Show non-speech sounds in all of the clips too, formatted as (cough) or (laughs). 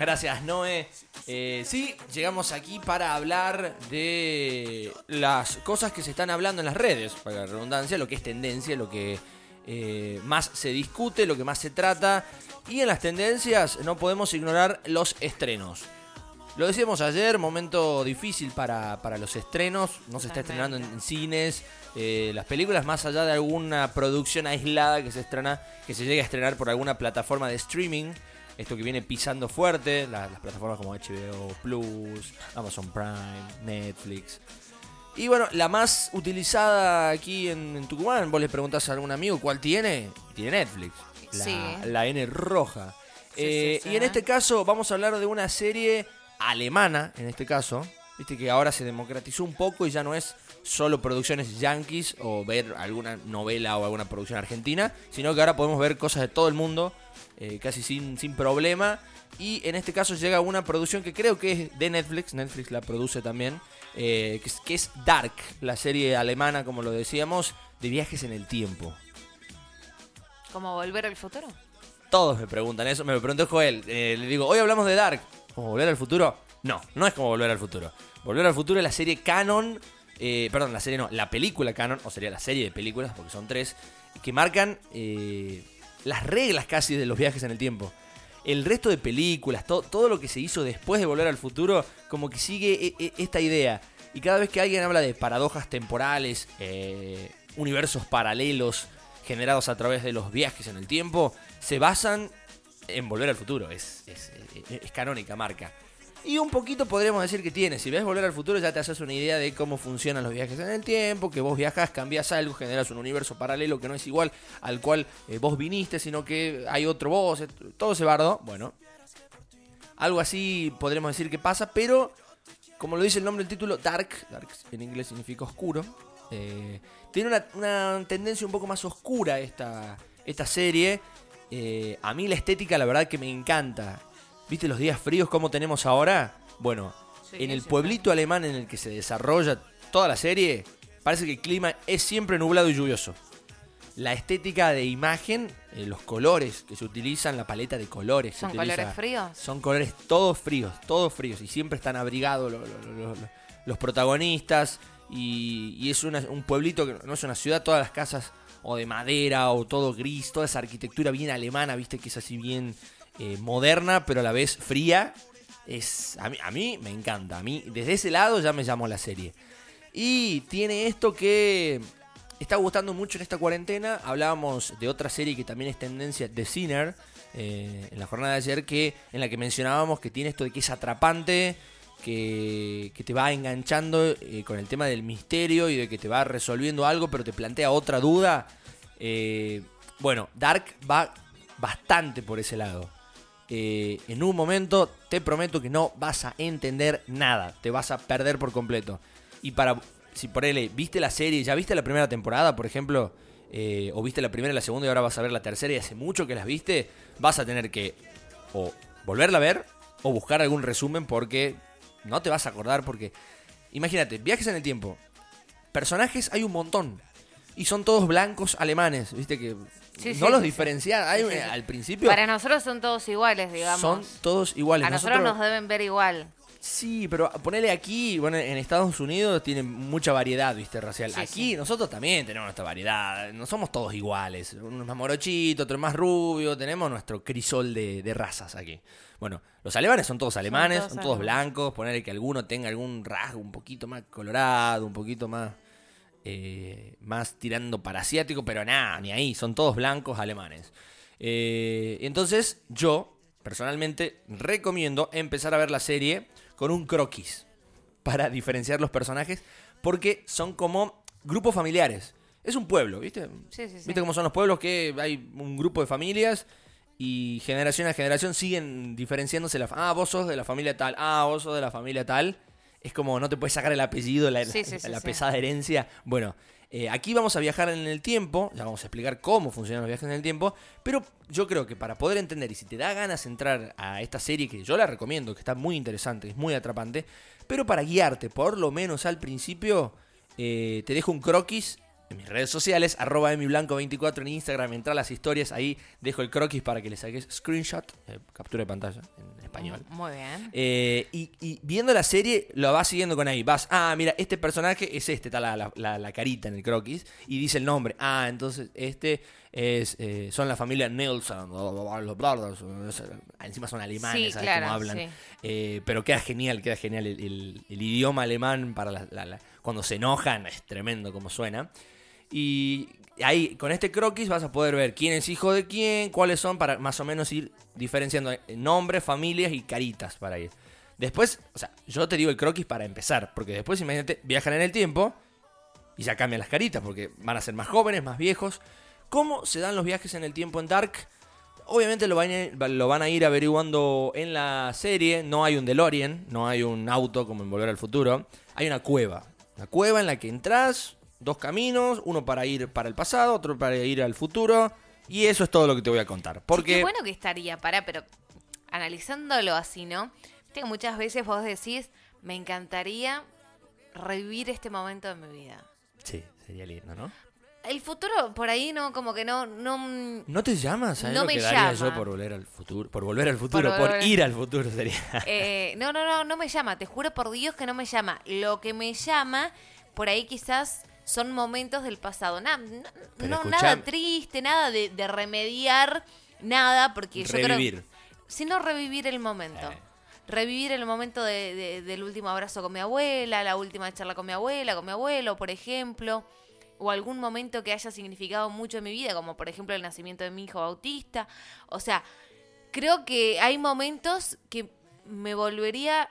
Gracias, Noé. Eh, sí, llegamos aquí para hablar de las cosas que se están hablando en las redes, para la redundancia, lo que es tendencia, lo que eh, más se discute, lo que más se trata. Y en las tendencias no podemos ignorar los estrenos. Lo decíamos ayer, momento difícil para, para los estrenos, no se está estrenando en, cines, eh, las películas más allá de alguna producción aislada que se estrena, que se llegue a estrenar por alguna plataforma de streaming, esto que viene pisando fuerte, la- las plataformas como HBO Plus, Amazon Prime, Netflix. Y bueno, la más utilizada aquí en, en Tucumán, vos le preguntás a algún amigo cuál tiene, tiene Netflix, la, Sí. la N roja. Sí, Eh, sí. Y en este caso vamos a hablar de una serie alemana, en este caso, viste que ahora se democratizó un poco y ya no es solo producciones yankees o ver alguna novela o alguna producción argentina, sino que ahora podemos ver cosas de todo el mundo eh, casi sin, sin problema. Y en este caso llega una producción que creo que es de Netflix, Netflix la produce también, eh, que, es, que es Dark, la serie alemana, como lo decíamos, de viajes en el tiempo. ¿Como volver al futuro? Todos me preguntan eso, me lo preguntó Joel. eh, le digo, hoy hablamos de Dark. ¿Como volver al futuro? No, no es como volver al futuro. Volver al futuro es la serie canon, eh, perdón, la serie no, la película canon, o sería la serie de películas, porque son tres, que marcan las reglas casi de los viajes en el tiempo. El resto de películas, to- todo lo que se hizo después de volver al futuro, como que sigue e- e- esta idea. Y cada vez que alguien habla de paradojas temporales, eh, universos paralelos generados a través de los viajes en el tiempo, se basan en volver al futuro. Es, es, es- es canónica marca. Y un poquito podríamos decir que tiene. Si ves volver al futuro ya te haces una idea de cómo funcionan los viajes en el tiempo, que vos viajas, cambias algo, generas un universo paralelo que no es igual al cual eh, vos viniste, sino que hay otro vos, eh, todo ese bardo. Bueno, algo así podremos decir que pasa, pero como lo dice el nombre del título, Dark, Dark en inglés significa oscuro, eh, tiene una, tendencia un poco más oscura esta, esta serie. A mí la estética la verdad que me encanta. ¿Viste los días fríos como tenemos ahora? Bueno, Sí, en el pueblito alemán en el que se desarrolla toda la serie, parece que el clima es siempre nublado y lluvioso. La estética de imagen, eh, los colores que se utilizan, la paleta de colores. ¿Son utiliza- colores fríos? son colores todos fríos, todos fríos. Y siempre están abrigados lo- lo- lo- lo- los protagonistas. Y, y es una- un pueblito que no es una ciudad, todas las casas o de madera o todo gris, toda esa arquitectura bien alemana, viste que es así bien eh, moderna, pero a la vez fría. Es, a, mí, a me encanta, a mí desde ese lado ya me llamó la serie. Y tiene esto que está gustando mucho en esta cuarentena. Hablábamos de otra serie que también es tendencia, The Sinner, eh, en la jornada de ayer, que, en la que mencionábamos que tiene esto de que es atrapante, que, te va enganchando eh, con el tema del misterio y de que te va resolviendo algo, pero te plantea otra duda. Bueno, Dark va bastante por ese lado. Eh, en un momento te prometo que no vas a entender nada, te vas a perder por completo. Y para, si por él, viste la serie, ya viste la primera temporada, por ejemplo, eh, o viste la primera y la segunda y ahora vas a ver la tercera y hace mucho que las viste, vas a tener que o volverla a ver o buscar algún resumen porque no te vas a acordar porque, imagínate, viajes en el tiempo, personajes hay un montón. Y son todos blancos alemanes, viste que Sí, no sí, los sí, diferenciar. Hay. Al principio Para nosotros son todos iguales, digamos. son todos iguales. a nosotros nos deben ver igual. Sí, pero ponele aquí, bueno, en Estados Unidos tienen mucha variedad, viste, racial. Sí, aquí sí. nosotros también tenemos nuestra variedad, no somos todos iguales. Uno es más morochito, otro es más rubio, tenemos nuestro crisol de, de razas aquí. Bueno, los alemanes son todos alemanes, son todos todos, alemanes. blancos, ponele que alguno tenga algún rasgo un poquito más colorado, un poquito más, eh, más tirando para asiático, pero nada, ni ahí, son todos blancos alemanes. Eh, entonces, yo, personalmente, recomiendo empezar a ver la serie con un croquis para diferenciar los personajes, porque son como grupos familiares. Es un pueblo, ¿viste? Sí, sí, sí. ¿Viste cómo son los pueblos? Que hay un grupo de familias y generación a generación siguen diferenciándose. La, ah, vos sos de la familia tal. Ah, vos sos de la familia tal. Es como no te puedes sacar el apellido, la, Sí, la- sí, sí, la sí. pesada herencia. Bueno, eh, aquí vamos a viajar en el tiempo. Ya vamos a explicar cómo funcionan los viajes en el tiempo. Pero yo creo que para poder entender y si te da ganas entrar a esta serie, que yo la recomiendo, que está muy interesante, es muy atrapante. Pero para guiarte, por lo menos al principio, eh, te dejo un croquis en mis redes sociales, arroba emiblanco24 en Instagram, entra a las historias, ahí dejo el croquis para que le saques screenshot, eh, captura de pantalla en español. Muy bien. Eh, y, y viendo la serie, lo vas siguiendo con ahí. Vas, ah, mira, este personaje es este, está la, la- la- la carita en el croquis, y dice el nombre. Ah, entonces este es eh, son la familia Nelson, bla, bla. encima son alemanes, Sí, ¿sabes claro, cómo hablan? sí. Eh, pero queda genial, queda genial. El, el- el idioma alemán para la- la- la- cuando se enojan es tremendo como suena. Y ahí, con este croquis vas a poder ver quién es hijo de quién, cuáles son, para más o menos ir diferenciando nombres, familias y caritas para ir. Después, o sea, yo te digo el croquis para empezar, porque después, imagínate, viajan en el tiempo y ya cambian las caritas, porque van a ser más jóvenes, más viejos. ¿Cómo se dan los viajes en el tiempo en Dark? Obviamente lo van, a, lo van a ir averiguando en la serie. No hay un DeLorean, no hay un auto como en Volver al Futuro. Hay una cueva. Una cueva en la que entras, dos caminos, uno para ir para el pasado, otro para ir al futuro. Y eso es todo lo que te voy a contar. Sí, Porque qué bueno que estaría, para, pero analizándolo así, ¿no? Que muchas veces vos decís, me encantaría revivir este momento de mi vida. Sí, sería lindo, ¿no? El futuro por ahí no, como que no, no ¿No te llamas? ¿Sabes No lo me que daría llama. yo por volver al futuro? Por volver al futuro, por, volver- ir al futuro sería. eh, no, no, no, no me llama, te juro por Dios que no me llama. Lo que me llama, por ahí quizás son momentos del pasado. Na- no, no, nada triste, nada de, de remediar, nada, porque yo creo... Revivir. Sino revivir el momento. Eh. Revivir el momento de- de- del último abrazo con mi abuela, la última charla con mi abuela, con mi abuelo, por ejemplo. O algún momento que haya significado mucho en mi vida, como por ejemplo el nacimiento de mi hijo bautista. O sea, creo que hay momentos que me volvería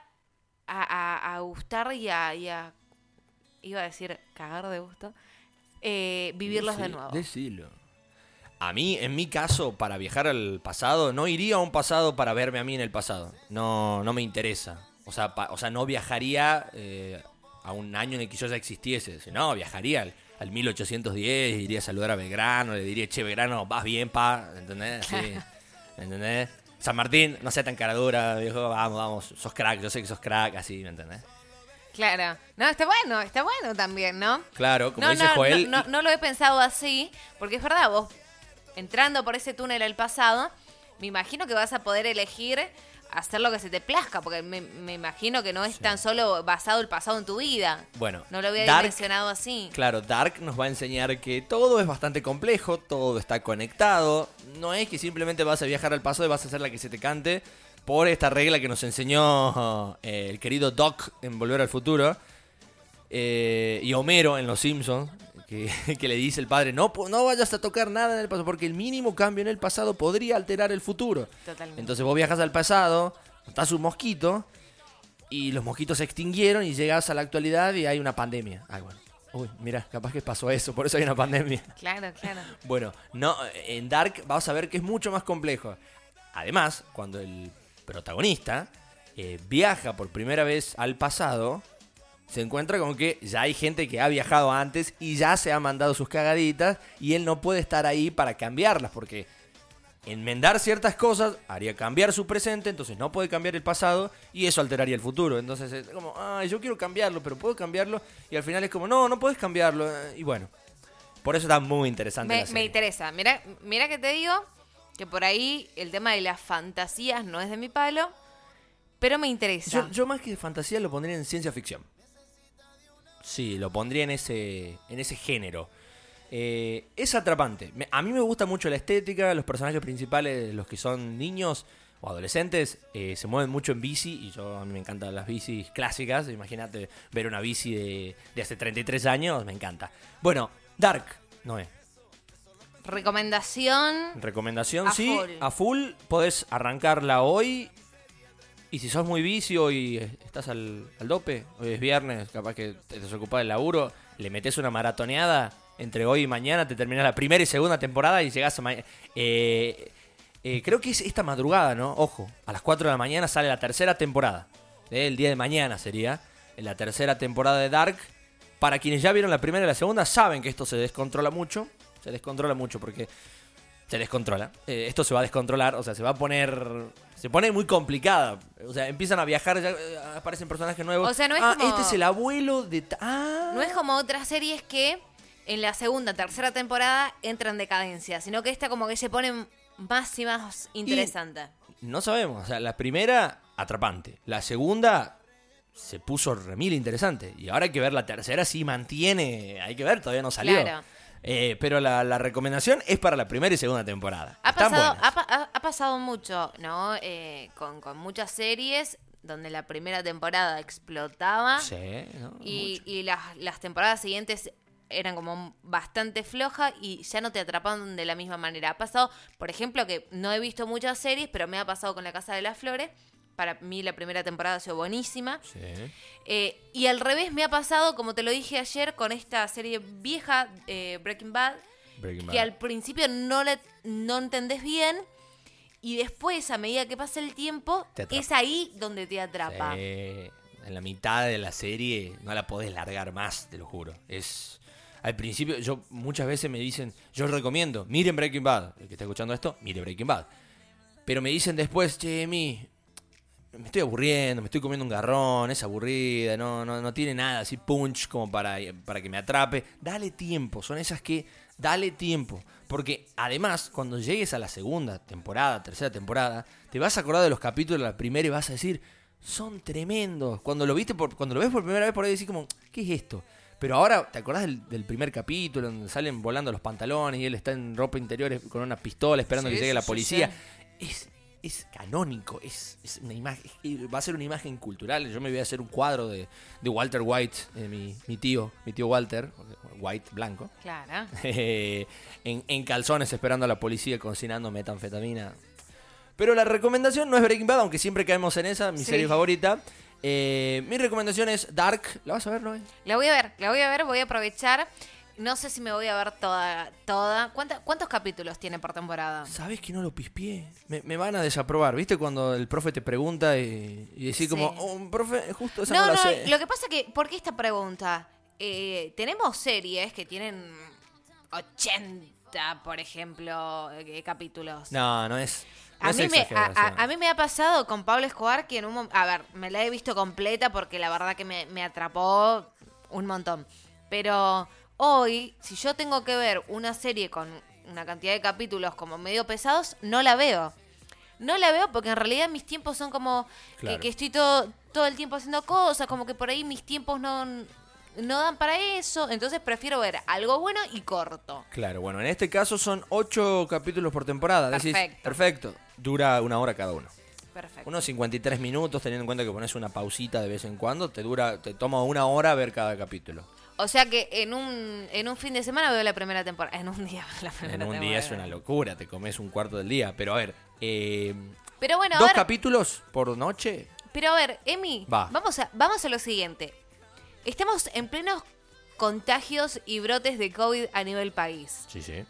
a, a- a gustar y a, y a- Iba a decir cagar de gusto. eh, vivirlos de nuevo. Decilo. A mí, en mi caso, para viajar al pasado, no iría a un pasado para verme a mí en el pasado. No, no me interesa. O sea, pa- o sea no viajaría eh, a un año en el que yo ya existiese. No, viajaría al, al 1810, iría a saludar a Belgrano, le diría, che, Belgrano, vas bien, pa. ¿Entendés? Sí. (laughs) ¿Entendés? San Martín, no sea tan cara dura, viejo, vamos, vamos, sos crack, yo sé que sos crack, así, ¿me entendés? Claro. No, está bueno, está bueno también, ¿no? Claro, como no, dice no, Joel. no, lo he pensado así, porque es verdad, vos entrando por ese túnel al pasado, me imagino que vas a poder elegir hacer lo que se te plazca, porque me, me imagino que no es tan solo basado el pasado en tu vida. Bueno, No lo había Dark- mencionado así. Claro, Dark nos va a enseñar que todo es bastante complejo, todo está conectado. No es que simplemente vas a viajar al pasado y vas a hacer la que se te cante por esta regla que nos enseñó eh, el querido Doc en Volver al Futuro. eh, y Homero en Los Simpsons, que, (laughs) que le dice el padre, no, no vayas a tocar nada en el pasado, porque el mínimo cambio en el pasado podría alterar el futuro. Totalmente. Entonces vos viajas al pasado, estás un mosquito, y los mosquitos se extinguieron y llegas a la actualidad y hay una pandemia. Ay, bueno. Uy, mira, capaz que pasó eso, por eso hay una pandemia. (laughs) Claro, claro. Bueno, no, en Dark vamos a ver que es mucho más complejo. Además, cuando el protagonista eh, viaja por primera vez al pasado, se encuentra con que ya hay gente que ha viajado antes y ya se ha mandado sus cagaditas y él no puede estar ahí para cambiarlas porque enmendar ciertas cosas haría cambiar su presente, entonces no puede cambiar el pasado y eso alteraría el futuro. Entonces es como, ay, yo quiero cambiarlo, pero puedo cambiarlo y al final es como, no, no puedes cambiarlo. eh, Y bueno, por eso está muy interesante. Me, la me interesa. Mira, mira que te digo que por ahí el tema de las fantasías no es de mi palo, pero me interesa. Yo, más que fantasía lo pondría en ciencia ficción. Sí, lo pondría en ese, en ese género. Eh, es atrapante. A mí me gusta mucho la estética, los personajes principales, los que son niños o adolescentes, eh, se mueven mucho en bici y yo a mí me encantan las bicis clásicas. Imagínate ver una bici de, de hace 33 años, me encanta. Bueno, Dark, no es. Recomendación. Recomendación, A sí, full. a full. Podés arrancarla hoy. Y si sos muy vicio y eh, estás al, al dope, hoy es viernes, capaz que te desocupás del laburo, le metes una maratoneada entre hoy y mañana, te terminas la primera y segunda temporada y llegás a mañana. creo que es esta madrugada, ¿no? Ojo, a las 4 de la mañana sale la tercera temporada. ¿eh? El día de mañana sería en la tercera temporada de Dark. Para quienes ya vieron la primera y la segunda, saben que esto se descontrola mucho. Se descontrola mucho porque se descontrola. Eh, esto se va a descontrolar, o sea, se va a poner. Se pone muy complicada. O sea, empiezan a viajar, ya eh, aparecen personajes nuevos. O sea, no es ah, como- este es el abuelo de. Ah. No es como otras series que en la segunda, tercera temporada entra en decadencia, sino que esta como que se pone más y más interesante. No sabemos, o sea, la primera, atrapante. La segunda, se puso remil interesante. Y ahora hay que ver la tercera si mantiene. Hay que ver, todavía no salió. Claro. Eh, pero la, la recomendación es para la primera y segunda temporada. Ha Están pasado, ha, ha- ha pasado mucho, ¿no? Eh, con, con muchas series donde la primera temporada explotaba Sí, ¿no? y, las, las temporadas siguientes eran como bastante flojas y ya no te atrapaban de la misma manera. Ha pasado, por ejemplo, que no he visto muchas series, pero me ha pasado con La Casa de las Flores. Para mí la primera temporada ha sido buenísima. Sí. Eh, y al revés me ha pasado, como te lo dije ayer, con esta serie vieja, eh, Breaking Bad, Breaking que Bad. al principio no, le, no entendés bien y después, a medida que pasa el tiempo, es ahí donde te atrapa. Sí, en la mitad de la serie no la podés largar más, te lo juro. Es al principio yo muchas veces me dicen, yo recomiendo, miren Breaking Bad, el que está escuchando esto, mire Breaking Bad. Pero me dicen después, "Che, mi me estoy aburriendo, me estoy comiendo un garrón, es aburrida, no, no, no tiene nada así punch como para, para que me atrape. Dale tiempo, son esas que dale tiempo. Porque además, cuando llegues a la segunda temporada, tercera temporada, te vas a acordar de los capítulos de la primera y vas a decir, son tremendos. Cuando lo viste por, cuando lo ves por primera vez por ahí decís como, ¿qué es esto? Pero ahora, ¿te acordás del, del primer capítulo donde salen volando los pantalones y él está en ropa interior con una pistola esperando Sí, que llegue la sí, policía? sí. Es, es canónico, es, es una imagen, va a ser una imagen cultural. Yo me voy a hacer un cuadro de, de Walter White, eh, mi, mi tío, mi tío Walter, White blanco, Claro. (laughs) en, en calzones esperando a la policía cocinando metanfetamina. Pero la recomendación no es Breaking Bad, aunque siempre caemos en esa, mi Sí. serie favorita. Eh, mi recomendación es Dark. ¿La vas a ver, Noé? La voy a ver, la voy a ver, voy a aprovechar. No sé si me voy a ver toda. toda. ¿Cuánta- ¿Cuántos capítulos tiene por temporada? ¿Sabes que no lo pispié? Me, me van a desaprobar. ¿Viste cuando el profe te pregunta y, y decís Sí. como, oh, profe, justo esa no, No, la no, sé? lo que pasa que, ¿por qué esta pregunta? Eh, tenemos series que tienen 80, por ejemplo, eh, capítulos. No, no es. no A mí, me, a, mí me ha pasado con Pablo Escobar que en un A ver, me la he visto completa porque la verdad que me, me atrapó un montón. Pero hoy, si yo tengo que ver una serie con una cantidad de capítulos como medio pesados, no la veo. No la veo porque en realidad mis tiempos son como que- Claro. que, estoy todo, todo el tiempo haciendo cosas, como que por ahí mis tiempos no, no dan para eso. Entonces prefiero ver algo bueno y corto. Claro, bueno, en este caso son ocho capítulos por temporada. Decís, Perfecto. perfecto. Dura una hora cada uno. Perfecto. Unos 53 minutos, teniendo en cuenta que pones una pausita de vez en cuando, te dura, te toma una hora ver cada capítulo. O sea que en un, en un fin de semana veo la primera temporada. En un día veo (laughs) la primera En un temporada. día es una locura, te comes un cuarto del día. Pero a ver, eh, Pero bueno, a dos ver, capítulos por noche. pero a ver, Emi, Va. vamos a, vamos a lo siguiente. Estamos en plenos contagios y brotes de COVID a nivel país. Sí, sí.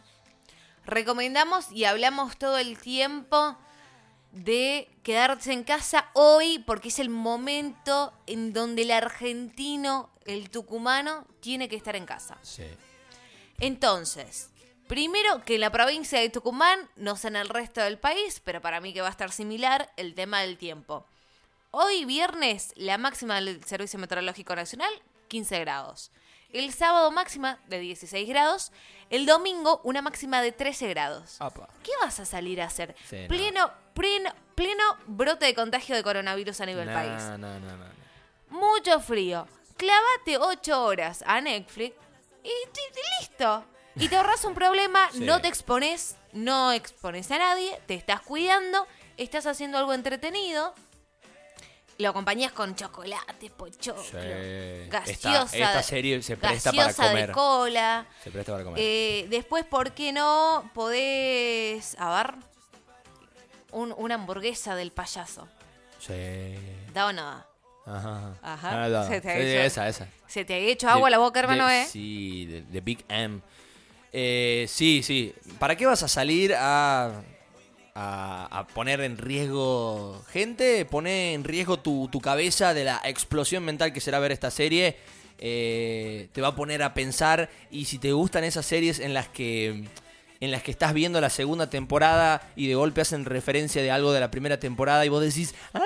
Recomendamos y hablamos todo el tiempo de quedarse en casa hoy porque es el momento en donde el argentino, el tucumano, tiene que estar en casa. Sí. Entonces, primero que en la provincia de Tucumán, no sé en el resto del país, pero para mí que va a estar similar el tema del tiempo. Hoy viernes, la máxima del Servicio Meteorológico Nacional, 15 grados. El sábado máxima de 16 grados. El domingo una máxima de 13 grados. ¿Qué vas a salir a hacer? Sí, no. pleno, pleno, pleno brote de contagio de coronavirus a nivel No, país. no, no, no, no. Mucho frío. Clavate 8 horas a Netflix y, y- y listo. Y te ahorras un problema, Sí. no te expones, no expones a nadie, te estás cuidando, estás haciendo algo entretenido. Lo acompañas con chocolate, pochoclo, Sí. gaseosa, Esta- serie se presta para comer. de cola. Se presta para comer. Eh, después, ¿por qué no podés, a ver, un- una hamburguesa del payaso? Sí. ¿Da o no da? Ajá. Ajá. Ah, no. Se te ha hecho- esa, esa. ¿Se te ha hecho agua De- la boca, hermano, de- eh? Sí, de, de Big M. Eh, sí, sí. ¿Para qué vas a salir a, a, poner en riesgo gente? Pone en riesgo tu, tu cabeza de la explosión mental que será ver esta serie. Eh, te va a poner a pensar y si te gustan esas series en las que en las que estás viendo la segunda temporada y de golpe hacen referencia de algo de la primera temporada y vos decís, ah,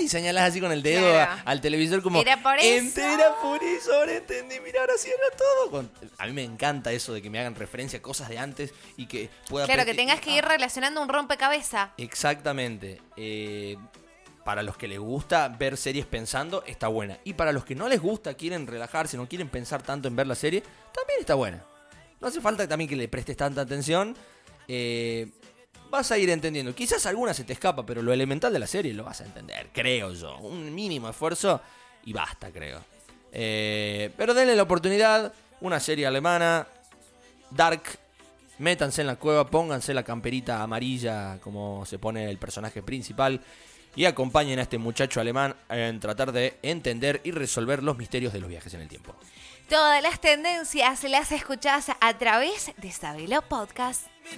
y señalás así con el dedo Claro. a- al televisor como... Era por eso. Entera por eso, ahora entendí, mira, ahora sí era todo. Con- A mí me encanta eso de que me hagan referencia a cosas de antes y que pueda... Claro, que tengas que ir relacionando un rompecabezas. Exactamente. Eh, para los que les gusta ver series pensando, está buena. Y para los que no les gusta, quieren relajarse, no quieren pensar tanto en ver la serie, también está buena. No hace falta también que le prestes tanta atención. Eh, vas a ir entendiendo. Quizás alguna se te escapa, pero lo elemental de la serie lo vas a entender, creo yo. Un mínimo esfuerzo y basta, creo. Eh, pero denle la oportunidad. Una serie alemana, Dark. Métanse en la cueva, pónganse la camperita amarilla como se pone el personaje principal y acompañen a este muchacho alemán en tratar de entender y resolver los misterios de los viajes en el tiempo. Todas las tendencias las escuchás a través de Sabelo Podcast.